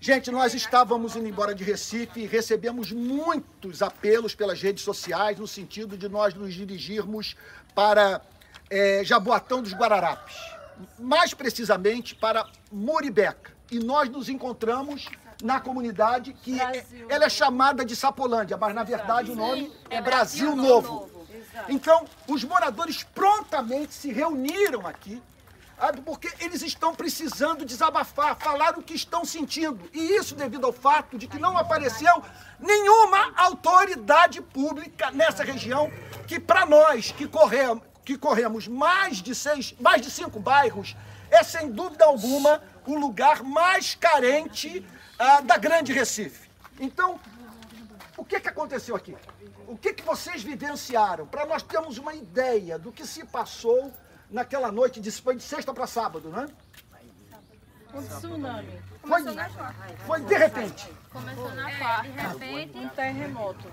Gente, nós estávamos indo embora de Recife e recebemos muitos apelos pelas redes sociais no sentido de nós nos dirigirmos para é, Jaboatão dos Guararapes, mais precisamente para Moribeca. E nós nos encontramos na comunidade que é, ela é chamada de Sapolândia, mas na verdade o nome é Brasil Novo. Então, os moradores prontamente se reuniram aqui porque eles estão precisando desabafar, falar o que estão sentindo. E isso devido ao fato de que não apareceu nenhuma autoridade pública nessa região que para nós que corremos, que corremos mais de seis, mais de cinco bairros, é sem dúvida alguma o lugar mais carente ah, da Grande Recife. Então, o que, que aconteceu aqui? O que, que vocês vivenciaram? Para nós termos uma ideia do que se passou naquela noite, de, foi de sexta para sábado, né? Um tsunami. Foi, foi de repente. Começou na quarta. De repente, um terremoto.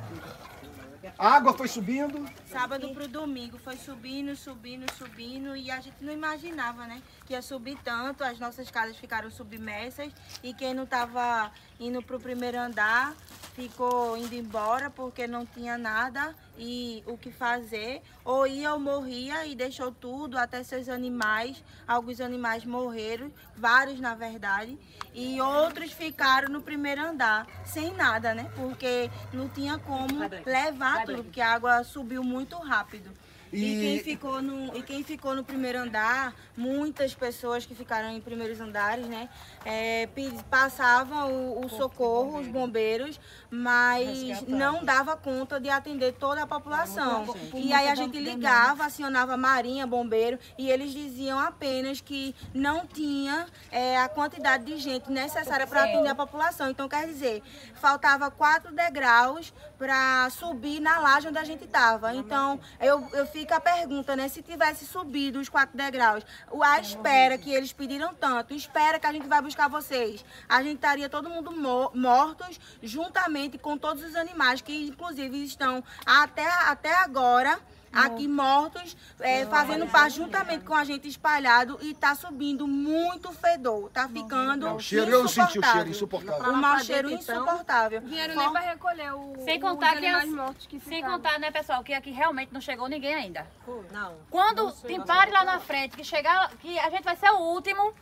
A água foi subindo. Sábado para o domingo foi subindo, subindo, subindo e a gente não imaginava, né? Que ia subir tanto, as nossas casas ficaram submersas e quem não estava indo para o primeiro andar ficou indo embora porque não tinha nada e o que fazer. Ou ia ou morria e deixou tudo, até seus animais. Alguns animais morreram, vários na verdade. E outros ficaram no primeiro andar, sem nada, né? Porque não tinha como levar tudo, porque a água subiu muito rápido. E... e... quem ficou no, e quem ficou no primeiro andar, muitas pessoas que ficaram em primeiros andares, né, é, passavam o, o socorro, os bombeiros, mas não dava conta de atender toda a população. E aí a gente ligava, acionava marinha, bombeiro, e eles diziam apenas que não tinha é, a quantidade de gente necessária para atender a população. Então, quer dizer, faltava quatro degraus para subir na laje onde a gente estava. Então, eu, eu fiz fica a pergunta, né? Se tivesse subido os quatro degraus, a espera que eles pediram tanto, espera que a gente vai buscar vocês, a gente estaria todo mundo mortos, juntamente com todos os animais que, inclusive, estão até, até agora aqui mortos, é, fazendo parte juntamente com a gente espalhado e tá subindo muito fedor. Tá ficando o cheiro, eu senti o cheiro insuportável. O mau cheiro insuportável. Vieram nem para recolher o, sem contar que as, mortos que Sem contar, né, pessoal, que aqui realmente não chegou ninguém ainda. Não. Quando tem pare lá na frente, que chegar, que a gente vai ser o último,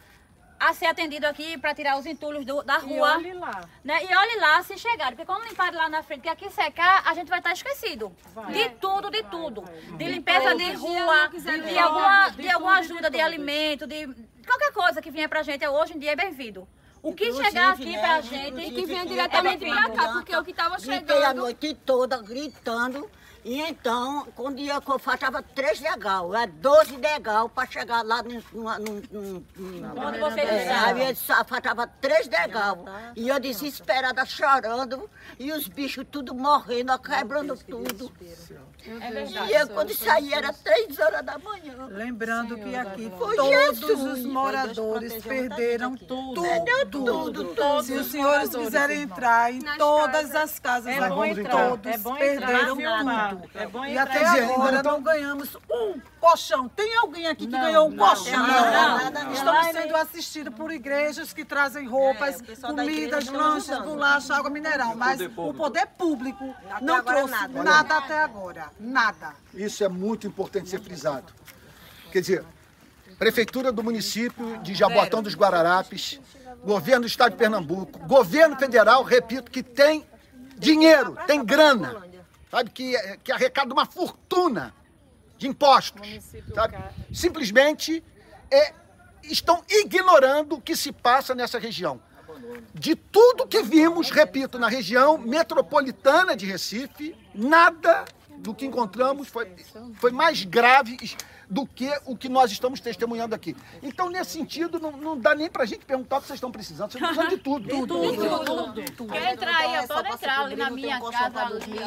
a ser atendido aqui para tirar os entulhos do, da rua. E olhe lá. Né? E olhe lá se chegarem, porque quando limparem lá na frente, que aqui secar, a gente vai estar esquecido. Vai. De tudo, de vai, tudo. Vai, de limpeza de rua, de, de, alguma, de, de alguma ajuda de, de alimento, de qualquer coisa que vier pra gente hoje em dia é bem-vindo. O que inclusive, chegar aqui né, pra gente... E que venha diretamente é pra cá, porque o que tava chegando... Gritei a noite toda, gritando e então, quando ia, faltava três degal, é 12 degal para chegar lá no. no Quando você é, Aí faltava três degal. E eu desesperada, chorando, e os bichos tudo morrendo, quebrando tudo. É verdade. E eu, quando saí, era três horas da manhã. Lembrando que aqui todos os moradores perderam tudo. Tudo, tudo. Se os senhores quiserem entrar em todas as casas, é bom entrar. todos perderam tudo. É bom e até agora não ganhamos um colchão. Tem alguém aqui que não, ganhou um não, colchão? Não, não, Estamos sendo assistidos por igrejas que trazem roupas, é, comidas, lanches, bolacha, água mineral. Mas o poder público não trouxe nada até agora. Nada. Isso é muito importante ser frisado. Quer dizer, Prefeitura do município de Jaboatão dos Guararapes, governo do estado de Pernambuco, governo federal, repito, que tem dinheiro, tem grana sabe, que, que arrecada uma fortuna de impostos, sabe? Simplesmente é, estão ignorando o que se passa nessa região. De tudo que vimos, repito, na região metropolitana de Recife, nada do que encontramos foi, foi mais grave do que o que nós estamos testemunhando aqui. Então, nesse sentido, não, não dá nem pra gente perguntar o que vocês estão precisando. Vocês precisam de tudo. De tudo. De tudo. tudo. tudo. Quer entrar aí, pode entrar ali na minha casa. Ali,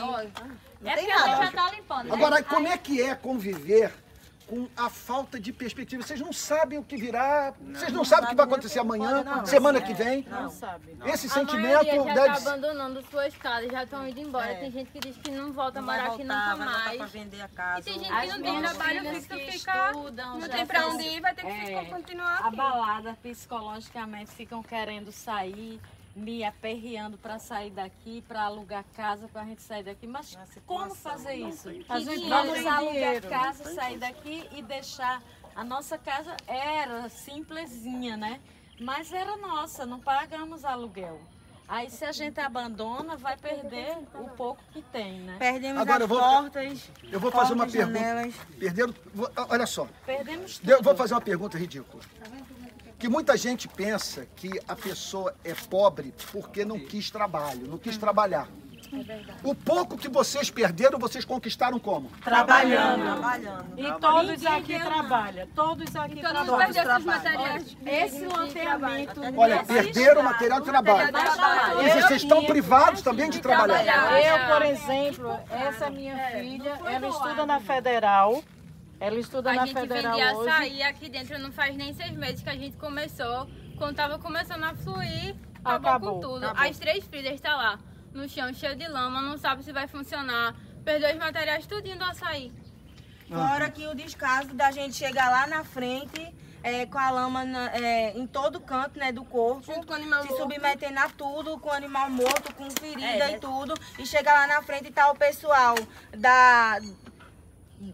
é porque a gente já tá limpando. Agora, como é que é conviver com a falta de perspectiva. Vocês não sabem o que virá, vocês não sabem o que vai acontecer amanhã, semana que vem. Não sabe. Esse A sentimento já deve tá abandonando suas casas, já estão indo embora. Tem gente que diz que não volta a morar aqui nunca mais. pra vender a casa. E tem gente As que não tem trabalho fixo, que fica, estudam, não tem pra onde ir, vai ter que É, ficar, continuar aqui. abalada psicologicamente, ficam querendo sair, me aperreando para sair daqui, para alugar casa, para a gente sair daqui. Mas como fazer isso? A gente não Vamos tem alugar dinheiro. casa, sair daqui e deixar. A nossa casa era simplesinha, né? Mas era nossa, não pagamos aluguel. Aí se a gente abandona, vai perder o pouco que tem, né? Perdemos Agora, as eu vou- portas. Eu vou fazer uma portas, pergunta. janelas. Perderam. Olha só, Perdemos tudo. eu vou fazer uma pergunta ridícula. Que muita gente pensa que a pessoa é pobre porque não quis trabalho, não quis trabalhar. O pouco que vocês perderam, vocês conquistaram como? Trabalhando. Trabalhando. E todos aqui trabalham. Todos aqui trabalham. perdeu esses materiais. Esse loteamento Olha, perderam o material de trabalho. trabalho. E vocês estão privados também de trabalhar. Eu, por exemplo, essa minha filha, ela estuda na Federal. Ela estuda A na gente Federal vendia hoje. açaí aqui dentro, não faz nem seis meses que a gente começou. Quando tava começando a fluir, acabou, Acabou, com tudo. acabou. As três filhas tá lá, no chão, cheio de lama, não sabe se vai funcionar. Perdeu os materiais tudinho do açaí. Fora que o descaso da gente chegar lá na frente é, com a lama na- é, em todo canto né, do corpo. Junto com o animal se morto. submetendo a tudo, com o animal morto, com ferida É, e tudo. E chegar lá na frente e tá o pessoal da,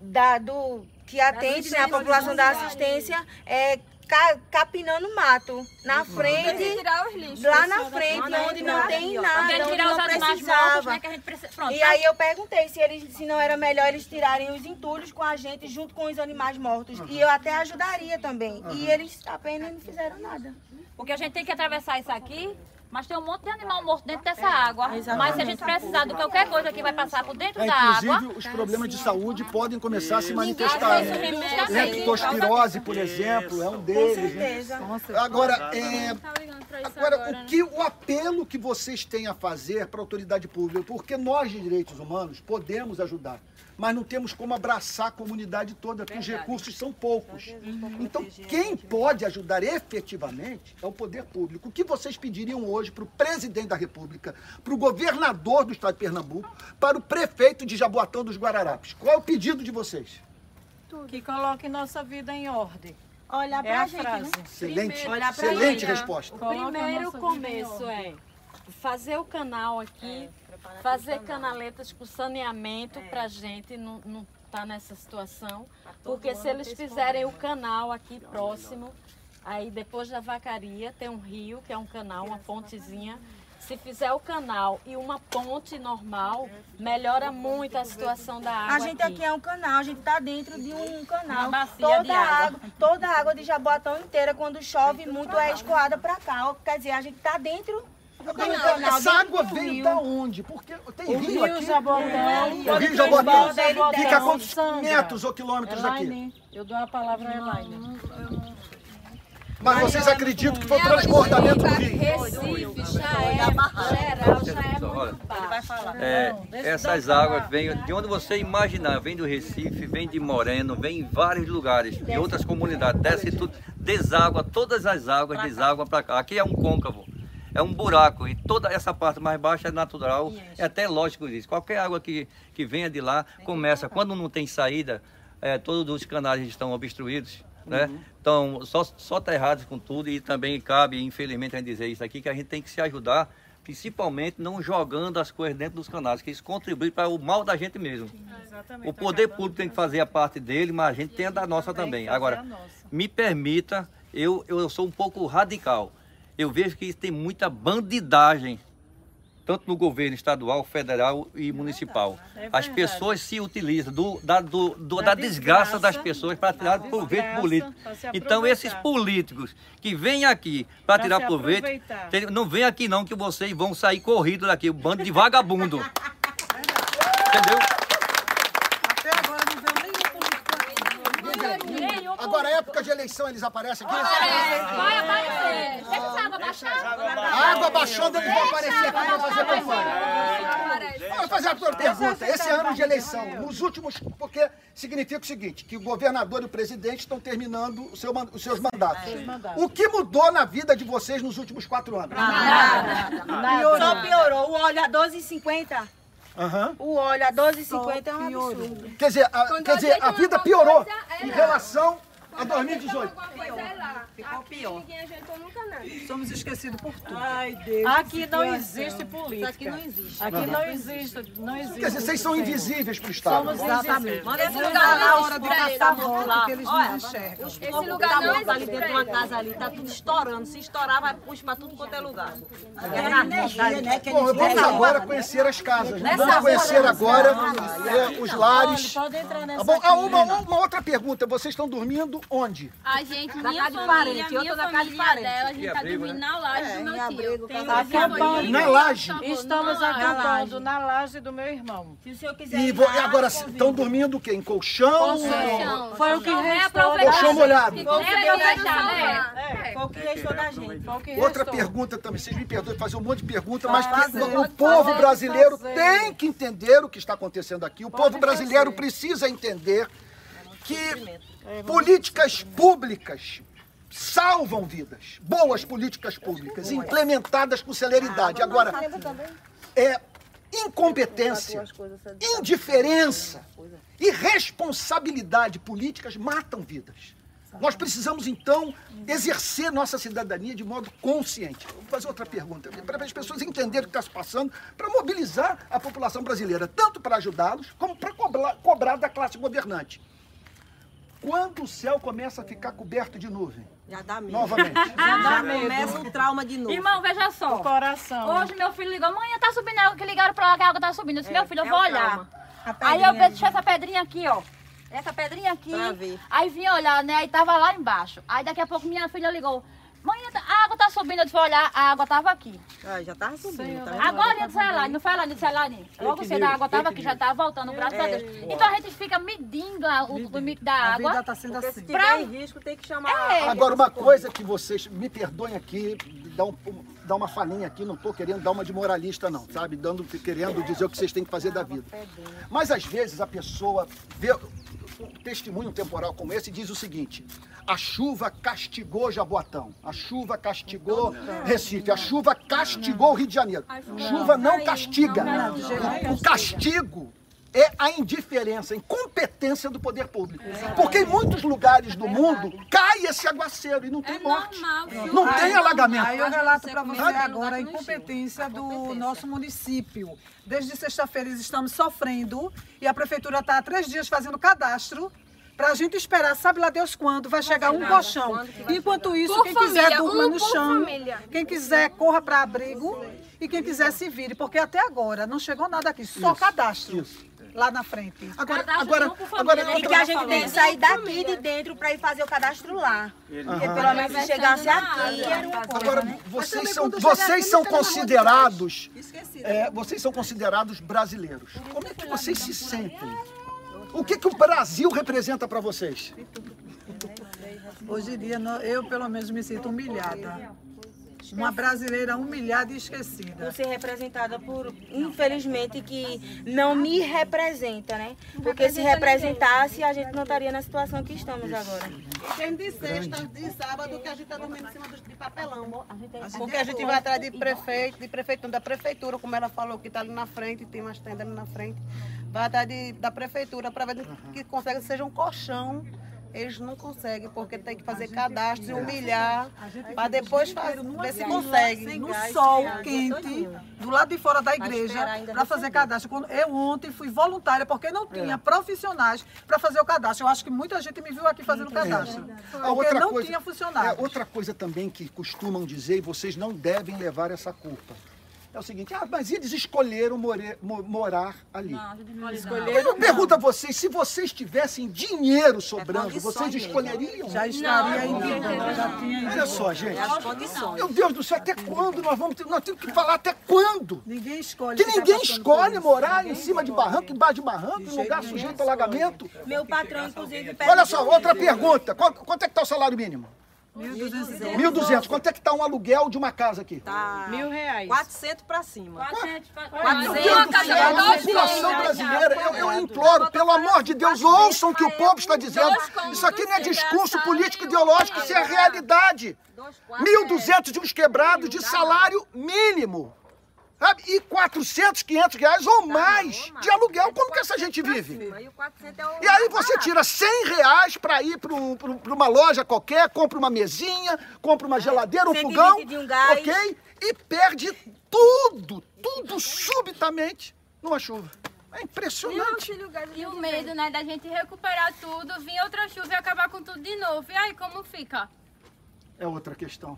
da, do, que atende né, a população da assistência é, ca- capinando mato. Na que frente, tirar os lixos. lá na frente, onde não tem nada, onde tirar os não animais mortos, precisava. né? Que a gente precisa. Pronto, E aí eu perguntei se, eles, se não era melhor eles tirarem os entulhos com a gente junto com os animais mortos. E eu até ajudaria também. E eles apenas não fizeram nada. Porque a gente tem que atravessar isso aqui, mas tem um monte de animal morto dentro dessa água. Mas se a gente precisar de qualquer coisa que vai passar por dentro É, da inclusive, água. os problemas de saúde podem começar a se manifestar. Né? Leptospirose, por exemplo, é um Com deles. né? certeza. Agora, é, Tá isso Agora, agora, o, que, o apelo que vocês têm a fazer para a autoridade pública, porque nós de direitos humanos podemos ajudar, mas não temos como abraçar a comunidade toda, porque os recursos são poucos. Então, quem pode ajudar efetivamente é o poder público. O que vocês pediriam hoje para o presidente da República, para o governador do estado de Pernambuco, para o prefeito de Jaboatão dos Guararapes? Qual é o pedido de vocês? Que coloque nossa vida em ordem. Olhar É pra a gente, frase. né? Excelente, olhar excelente gente. resposta. O primeiro começo é fazer o canal aqui, fazer canaletas com saneamento pra gente não, não tá nessa situação. Porque se eles fizerem o canal aqui próximo, aí depois da vacaria tem um rio, que é um canal, uma pontezinha. Se fizer o canal e uma ponte normal, melhora muito a situação da água. A gente aqui é um canal, a gente tá dentro de um canal. Uma bacia toda de a água. água, toda a água de Jaboatão inteira, quando chove muito, é escoada pra cá. Quer dizer, a gente tá dentro do canal. Essa água veio da onde? Porque tem O rio Rio aqui. Jabotão. O Rio Rio Jabotão fica a quantos Sandra. metros ou quilômetros daqui? Elaine, eu dou a palavra a Elaine. Mas vocês acreditam que foi o transbordamento do rio? Recife já é geral, já é muito baixo. É, essas águas vêm de onde você imaginar, vem do Recife, vem de Moreno, vem em vários lugares, de outras comunidades, desce tudo, deságua, todas as águas deságua para cá. Aqui é um côncavo, é um buraco e toda essa parte mais baixa é natural, é até lógico isso. Qualquer água que, que venha de lá começa, quando não tem saída, é, todos os canais estão obstruídos. Né? Então, só, só terrados com tudo e também cabe, infelizmente, a gente dizer isso aqui, que a gente tem que se ajudar principalmente não jogando as coisas dentro dos canais, que isso contribui para o mal da gente mesmo. O poder público tem que fazer a parte dele, mas a gente tem a da nossa também. Agora, me permita, eu, eu sou um pouco radical. Eu vejo que tem muita bandidagem, tanto no governo estadual, federal e municipal. As pessoas se utilizam do, da, do, do- da desgraça das pessoas para tirar proveito desgraça, político. Então, esses políticos que vêm aqui para tirar proveito, não vem aqui não que vocês vão sair corridos daqui, um bando de vagabundo. Entendeu? Até agora não veio nenhum político aqui. Agora, época de eleição, eles aparecem aqui? Vai aparecer. Deixa essa água baixar. A água baixando, eles vão aparecer aqui para fazer campanha. Vou fazer uma pergunta. Esse ano de eleição, nos últimos. Porque significa o seguinte: que o governador e o presidente estão terminando o seu, os seus mandatos. O que mudou na vida de vocês nos últimos quatro anos? Nada. Só piorou. O óleo a 12,50. Aham. O óleo a 12,50 é um absurdo. Quer dizer, a, quer dizer, a vida piorou coisa, é em lá. relação a 2018. Ficou pior. Ninguém adiantou nunca nada. Somos esquecidos por tudo. Ai, Deus. Aqui não existe política. Aqui não existe. Aqui não existe, não existe. Quer dizer, vocês são invisíveis para o Estado. Exatamente. Esse Não lugar dá na não hora de caçar voto, porque eles não enxergam. Esse lugar não tá ali dentro de uma casa ali, tá tudo estourando. Se estourar, vai puxar pra tudo quanto é lugar. energia, né? Que Bom, eles vamos têm. agora conhecer as casas. né? Vamos conhecer agora é, os lares. Pode entrar nessa Tá bom? Ah, uma outra pergunta. Vocês estão dormindo onde? A gente, Na minha casa de família, parente, eu minha tô na casa de parente. dela, a gente Que tá abrigo, dormindo né? na laje do meu tio. Tem Tá acampando. Na laje. Estamos Na acampando na laje do meu irmão. Se o senhor quiser E ir vo- lá, e agora estão dormindo o quê? Em colchão? Colchão. Foi o que restou. Colchão molhado. É, Foi o que eu que restou da gente. Outra pergunta também, vocês me perdoem fazer um monte de pergunta, mas o povo brasileiro tem que entender o que está acontecendo aqui. O povo brasileiro precisa entender que políticas públicas salvam vidas. Boas políticas públicas, implementadas com celeridade. Agora, é incompetência, indiferença e responsabilidade políticas matam vidas. Nós precisamos, então, exercer nossa cidadania de modo consciente. Vou fazer outra pergunta, para as pessoas entenderem o que está se passando, para mobilizar a população brasileira, tanto para ajudá-los, como para cobrar, cobrar da classe governante. Quando o céu começa a ficar coberto de nuvem? Já dá medo. Novamente. Já começa o trauma de novo. Irmão, veja só. Coração. Hoje meu filho ligou, mãe, tá subindo água, que ligaram pra lá que a água tá subindo. Eu disse, meu filho, eu é vou o olhar. Aí eu deixei essa pedrinha aqui, ó. Essa pedrinha aqui. Pra ver. Aí vim olhar, né? Aí tava lá embaixo. Aí daqui a pouco minha filha ligou. Mãe, a água tá subindo. Eu disse, olhar, a água tava aqui. Ah, já tava subindo, tá? Agora ia dizer lá, não foi lá, disse lá, logo cedo a água tava aqui, já tava voltando, graças a Deus. Então a gente fica medindo a- o limite da A vida água. está sendo assim. se tiver em risco, tem que chamar... É. Agora, uma coisa que vocês me perdoem aqui, dar, um, dar uma falinha aqui, não estou querendo dar uma de moralista, não, sabe? Dando, querendo dizer o que vocês têm que fazer da vida. Mas às vezes a pessoa vê testemunho temporal como esse diz o seguinte: a chuva castigou Jaboatão, a chuva castigou Recife, a chuva castigou o Rio de Janeiro. Chuva não castiga. O castigo é a indiferença, a incompetência do poder público. Porque em muitos lugares do mundo cai esse aguaceiro e não tem É morte. normal? Não tem alagamento. Aí eu relato para você agora a incompetência do nosso município. Desde sexta-feira eles estamos sofrendo e a prefeitura está há três dias fazendo cadastro para a gente esperar, sabe lá Deus quando, vai chegar um colchão. Enquanto isso, Por quem quiser família, durma um no chão, família. quem quiser corra para abrigo e quem quiser se vire, porque até agora não chegou nada aqui, só cadastro lá na frente. Agora, Cadastro agora, agora, família, E que a gente tem que sair daqui de dentro para ir fazer o cadastro lá. Porque pelo menos se chegasse aqui, era uma coisa, Agora, né? vocês são, vocês são considerados, é, vocês são considerados brasileiros. Como é que vocês se sentem? O que, que o Brasil representa para vocês? Hoje em dia, eu pelo menos me sinto humilhada. Uma brasileira humilhada e esquecida. Por ser representada por, infelizmente, que não me representa, né? Porque se representasse, a gente não estaria na situação que estamos agora. Tem de sexta, de sábado, que a gente tá dormindo em cima de papelão. é Porque a gente vai atrás de prefeito, de prefeito, da prefeitura, como ela falou, que tá ali na frente, tem umas tendas ali na frente. Vai atrás de, da prefeitura para ver que consegue seja um colchão. Eles não conseguem, porque tem que fazer cadastro e humilhar, para depois fazer, ver se consegue. No sol quente, do lado de fora da igreja, para fazer cadastro. Quando eu ontem fui voluntária, porque não tinha profissionais para fazer o cadastro. Eu acho que muita gente me viu aqui fazendo cadastro. A Porque não tinha funcionário. é, outra coisa também que costumam dizer, e vocês não devem levar essa culpa. É o seguinte, ah, mas eles escolheram more- mo- morar ali. Eu pergunto a vocês, se vocês tivessem dinheiro sobrando, vocês escolheriam? Já estaria indicando, já tinha Olha só, gente. Condições. Meu Deus do céu, até quando nós vamos ter, nós temos que falar até quando? Ninguém escolhe. Que ficar ninguém escolhe morar em cima de barranco, embaixo de barranco, em lugar sujeito a alagamento. Meu patrão, inclusive, pede Olha só, outra pergunta. Quanto é que está o salário mínimo? 1.200. Quanto é que está um aluguel de uma casa aqui? Tá. Mil reais. 400 pra cima. 400, Meu Deus do céu, a população brasileira, eu, eu imploro, pelo amor de Deus, ouçam o que o povo está dizendo. Isso aqui não é discurso político ideológico, isso é realidade. 1.200 de uns quebrados de salário mínimo. Sabe? E 400, 500 reais ou mais de aluguel. Como que essa gente vive? Aí o 400 é E aí você tira 100 reais para ir para uma loja qualquer, compra uma mesinha, compra uma geladeira, um 120 fogão, um ok? E perde tudo, tudo subitamente numa chuva. É impressionante. E o medo, né, da gente recuperar tudo, vir outra chuva e acabar com tudo de novo. E aí, como fica? É outra questão.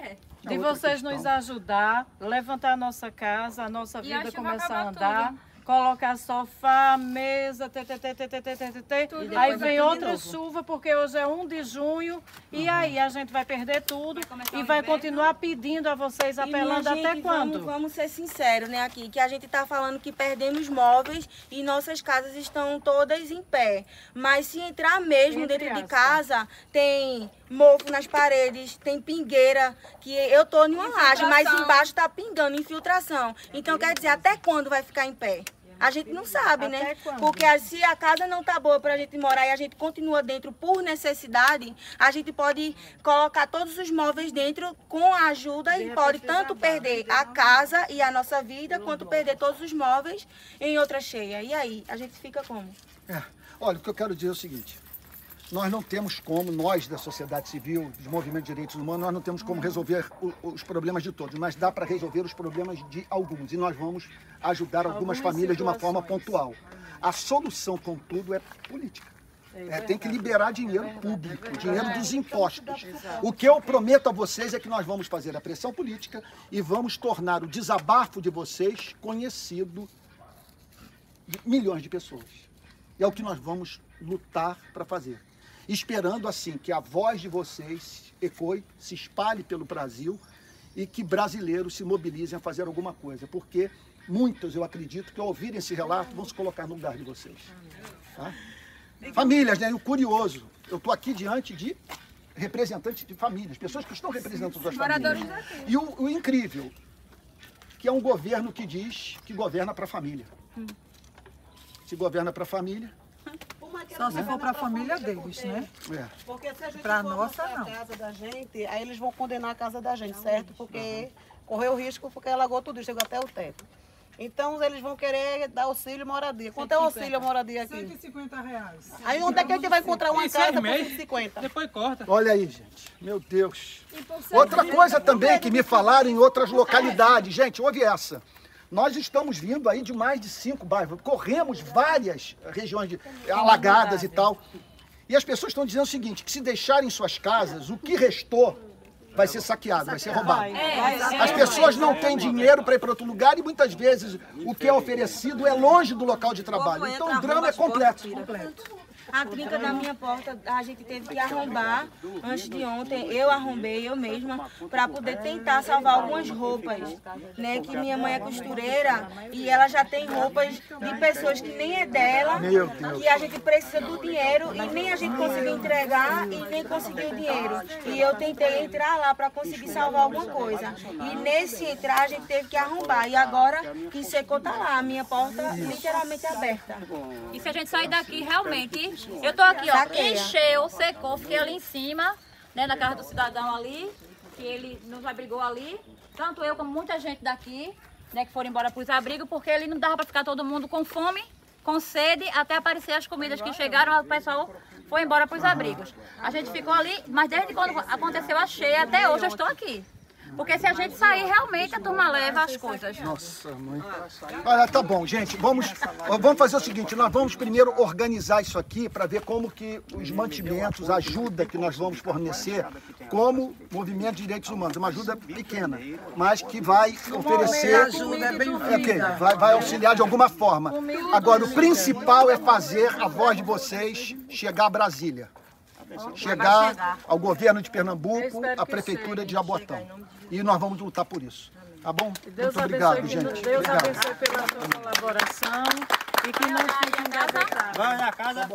É. De outra vocês questão. nos ajudar, levantar a nossa casa, a nossa E vida começar a andar. tudo. Colocar sofá, mesa, tê, tê, tê, tê, tê, tê, tê, tê, aí vem é de outra chuva, porque hoje é 1 de junho, e aí a gente vai perder tudo começar e vai inverno. continuar pedindo a vocês, apelando gente, até quando? Vamos, vamos ser sinceros, né, aqui, que a gente tá falando que perdemos móveis e nossas casas estão todas em pé. Mas se entrar mesmo Entre dentro de casa, tem mofo nas paredes, tem pingueira, que eu tô em uma laje, mas embaixo tá pingando, infiltração. Então, quer dizer, até quando vai ficar em pé? A gente não sabe, né? Quando? Porque a- se a casa não tá boa pra gente morar e a gente continua dentro por necessidade, a gente pode colocar todos os móveis dentro com a ajuda e pode tanto perder a casa e a nossa vida, quanto perder todos os móveis em outra cheia. E aí, a gente fica como? É. Olha, o que eu quero dizer é o seguinte. Nós não temos como, nós da sociedade civil, dos movimentos de direitos humanos, nós não temos como resolver o- os problemas de todos, mas dá para resolver os problemas de alguns. E nós vamos ajudar algumas famílias de uma forma pontual. A solução, contudo, é política. É, tem que liberar dinheiro público, dinheiro dos impostos. O que eu prometo a vocês é que nós vamos fazer a pressão política e vamos tornar o desabafo de vocês conhecido de milhões de pessoas. E é o que nós vamos lutar para fazer. Esperando assim que a voz de vocês ecoe, se espalhe pelo Brasil e que brasileiros se mobilizem a fazer alguma coisa, porque muitos, eu acredito, que ao ouvirem esse relato vão se colocar no lugar de vocês. Tá? Famílias, né? E o curioso, eu estou aqui diante de representantes de famílias, pessoas que estão representando suas famílias. E o, o incrível, que é um governo que diz que governa para a família. Se governa para a família, Só se for para a família deles, né? é. Porque se a gente Pra for nossa, não. a casa da gente, aí eles vão condenar a casa da gente, certo? Porque correu risco porque alagou tudo, chegou até o teto. Então eles vão querer dar auxílio moradia. Quanto é o auxílio moradia aqui? 150 reais. Aí onde é que a gente vai encontrar uma seis casa por meses. 150? Depois corta. Olha aí, gente. Meu Deus. Outra coisa também que me falaram em outras localidades. Gente, ouve essa. Nós estamos vindo aí de mais de cinco bairros. Corremos várias regiões de, alagadas e tal. E as pessoas estão dizendo o seguinte, que se deixarem suas casas, o que restou vai ser saqueado, vai ser roubado. As pessoas não têm dinheiro para ir para outro lugar e muitas vezes o que é oferecido é longe do local de trabalho. Então o drama é completo. A trinca da minha porta a gente teve que arrombar antes de ontem. Eu arrombei, eu mesma, para poder tentar salvar algumas roupas. Né? Que minha mãe é costureira e ela já tem roupas de pessoas que nem é dela. Que a gente precisa do dinheiro e nem a gente conseguiu entregar e nem conseguiu o dinheiro. E eu tentei entrar lá para conseguir salvar alguma coisa. E nesse entrar a gente teve que arrombar. E agora que secou tá lá, a minha porta literalmente aberta. E se a gente sair daqui, realmente, eu tô aqui, ó, Saqueia. encheu, secou, fiquei ali em cima, né, na casa do cidadão ali, que ele nos abrigou ali, tanto eu como muita gente daqui, né, que foram embora para os abrigos, porque ele não dava para ficar todo mundo com fome, com sede, até aparecer as comidas que chegaram, o pessoal foi embora para os abrigos. A gente ficou ali, mas desde quando aconteceu a cheia até hoje eu estou aqui. Porque se a gente sair, realmente a turma leva as coisas. Nossa, mãe. Olha, tá bom, gente. Vamos, vamos fazer o seguinte: nós vamos primeiro organizar isso aqui para ver como que os mantimentos, a ajuda que nós vamos fornecer, como movimento de direitos humanos, uma ajuda pequena, mas que vai oferecer. ajuda é É, bem-vinda. ok, vai, vai auxiliar de alguma forma. Agora, o principal é fazer a voz de vocês chegar a Brasília. Chegar ao governo de Pernambuco, à prefeitura de Jaboatão. E nós vamos lutar por isso. Tá bom? Deus Muito obrigado, abençoe, gente. Deus Obrigado. abençoe pela sua colaboração e que não fique engavetado. Vai na casa.